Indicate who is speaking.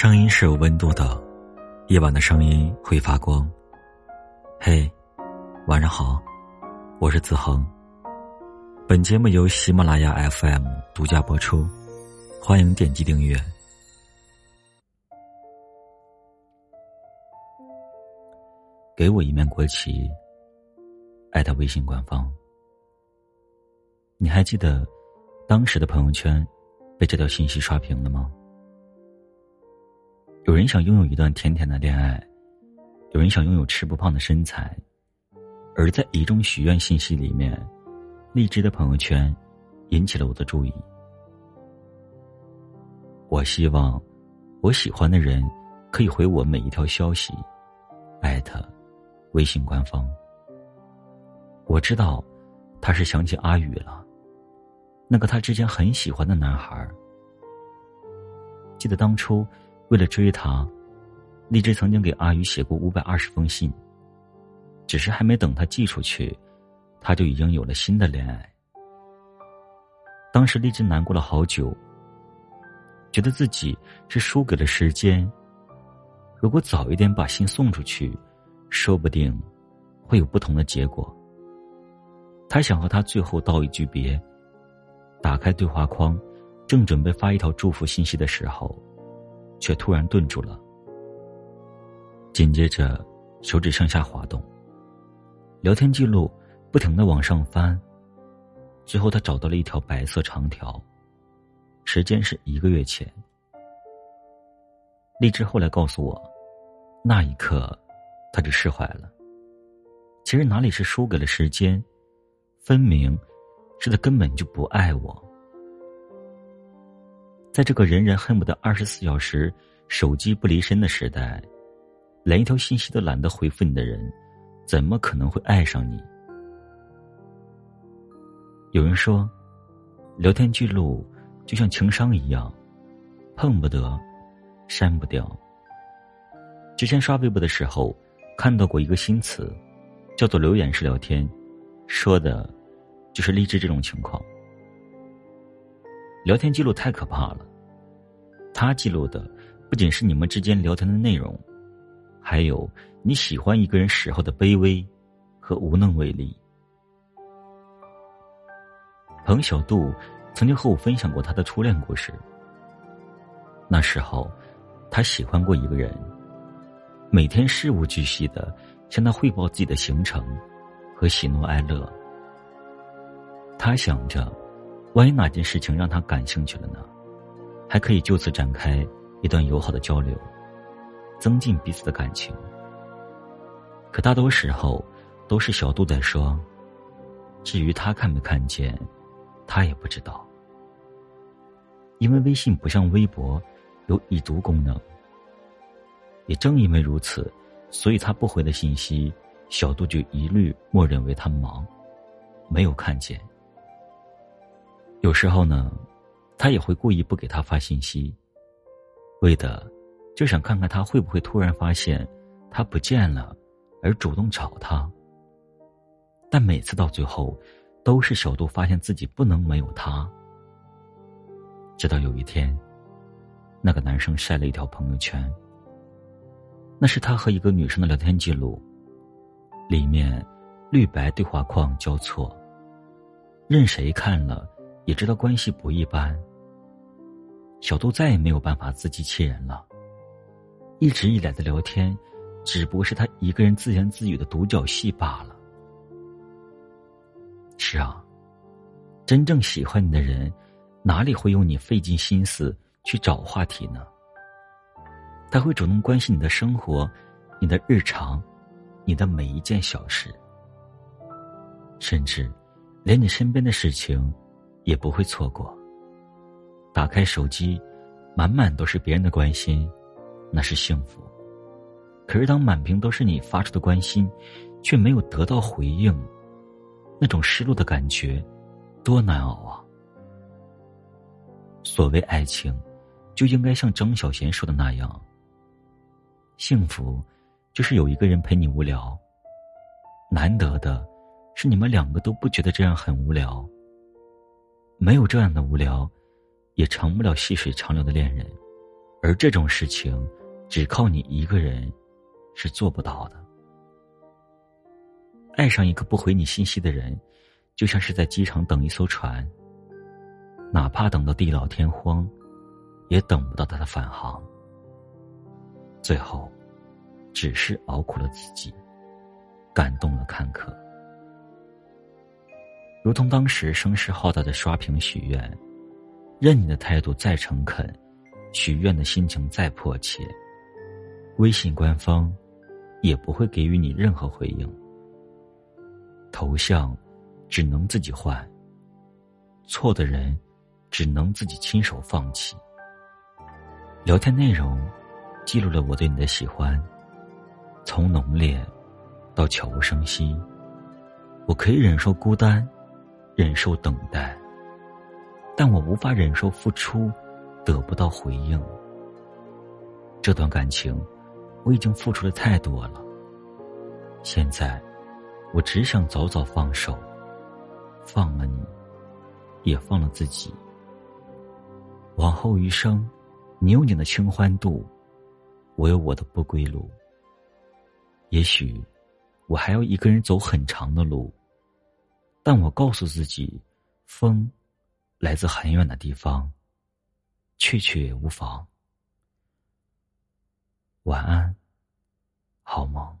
Speaker 1: 声音是有温度的，夜晚的声音会发光。嘿，晚上好，我是子恒。本节目由喜马拉雅 FM 独家播出，欢迎点击订阅。给我一面国旗，艾特微信官方。你还记得当时的朋友圈被这条信息刷屏了吗？有人想拥有一段甜甜的恋爱，有人想拥有吃不胖的身材，而在一众许愿信息里面，荔枝的朋友圈引起了我的注意。我希望我喜欢的人可以回我每一条消息，艾特微信官方。我知道他是想起阿宇了，那个他之前很喜欢的男孩。记得当初。为了追他，荔枝曾经给阿宇写过五百二十封信。只是还没等他寄出去，他就已经有了新的恋爱。当时荔枝难过了好久，觉得自己是输给了时间。如果早一点把信送出去，说不定会有不同的结果。他想和他最后道一句别，打开对话框，正准备发一条祝福信息的时候。却突然顿住了，紧接着手指向下滑动，聊天记录不停的往上翻，最后他找到了一条白色长条，时间是一个月前。荔枝后来告诉我，那一刻他就释怀了。其实哪里是输给了时间，分明是他根本就不爱我。在这个人人恨不得二十四小时手机不离身的时代，连一条信息都懒得回复你的人，怎么可能会爱上你？有人说，聊天记录就像情商一样，碰不得，删不掉。之前刷微博的时候，看到过一个新词，叫做“留言式聊天”，说的，就是励志这种情况。聊天记录太可怕了，他记录的不仅是你们之间聊天的内容，还有你喜欢一个人时候的卑微和无能为力。彭小杜曾经和我分享过他的初恋故事。那时候，他喜欢过一个人，每天事无巨细的向他汇报自己的行程和喜怒哀乐。他想着。万一哪件事情让他感兴趣了呢？还可以就此展开一段友好的交流，增进彼此的感情。可大多时候，都是小杜在说，至于他看没看见，他也不知道。因为微信不像微博有已读功能，也正因为如此，所以他不回的信息，小杜就一律默认为他忙，没有看见。有时候呢，他也会故意不给他发信息，为的就想看看他会不会突然发现他不见了，而主动找他。但每次到最后，都是小杜发现自己不能没有他。直到有一天，那个男生晒了一条朋友圈，那是他和一个女生的聊天记录，里面绿白对话框交错，任谁看了。也知道关系不一般。小杜再也没有办法自欺欺人了。一直以来的聊天，只不过是他一个人自言自语的独角戏罢了。是啊，真正喜欢你的人，哪里会用你费尽心思去找话题呢？他会主动关心你的生活，你的日常，你的每一件小事，甚至连你身边的事情。也不会错过。打开手机，满满都是别人的关心，那是幸福。可是当满屏都是你发出的关心，却没有得到回应，那种失落的感觉，多难熬啊！所谓爱情，就应该像张小娴说的那样：幸福，就是有一个人陪你无聊。难得的，是你们两个都不觉得这样很无聊。没有这样的无聊，也成不了细水长流的恋人。而这种事情，只靠你一个人是做不到的。爱上一个不回你信息的人，就像是在机场等一艘船，哪怕等到地老天荒，也等不到他的返航。最后，只是熬苦了自己，感动了看客。如同当时声势浩大的刷屏许愿，任你的态度再诚恳，许愿的心情再迫切，微信官方也不会给予你任何回应。头像只能自己换，错的人只能自己亲手放弃。聊天内容记录了我对你的喜欢，从浓烈到悄无声息。我可以忍受孤单，忍受等待，但我无法忍受付出得不到回应。这段感情我已经付出的太多了，现在。我只想早早放手，放了你，也放了自己。往后余生，你有你的清欢度，我有我的不归路。也许我还要一个人走很长的路，但我告诉自己，风来自很远的地方，去去也无妨。晚安，好梦。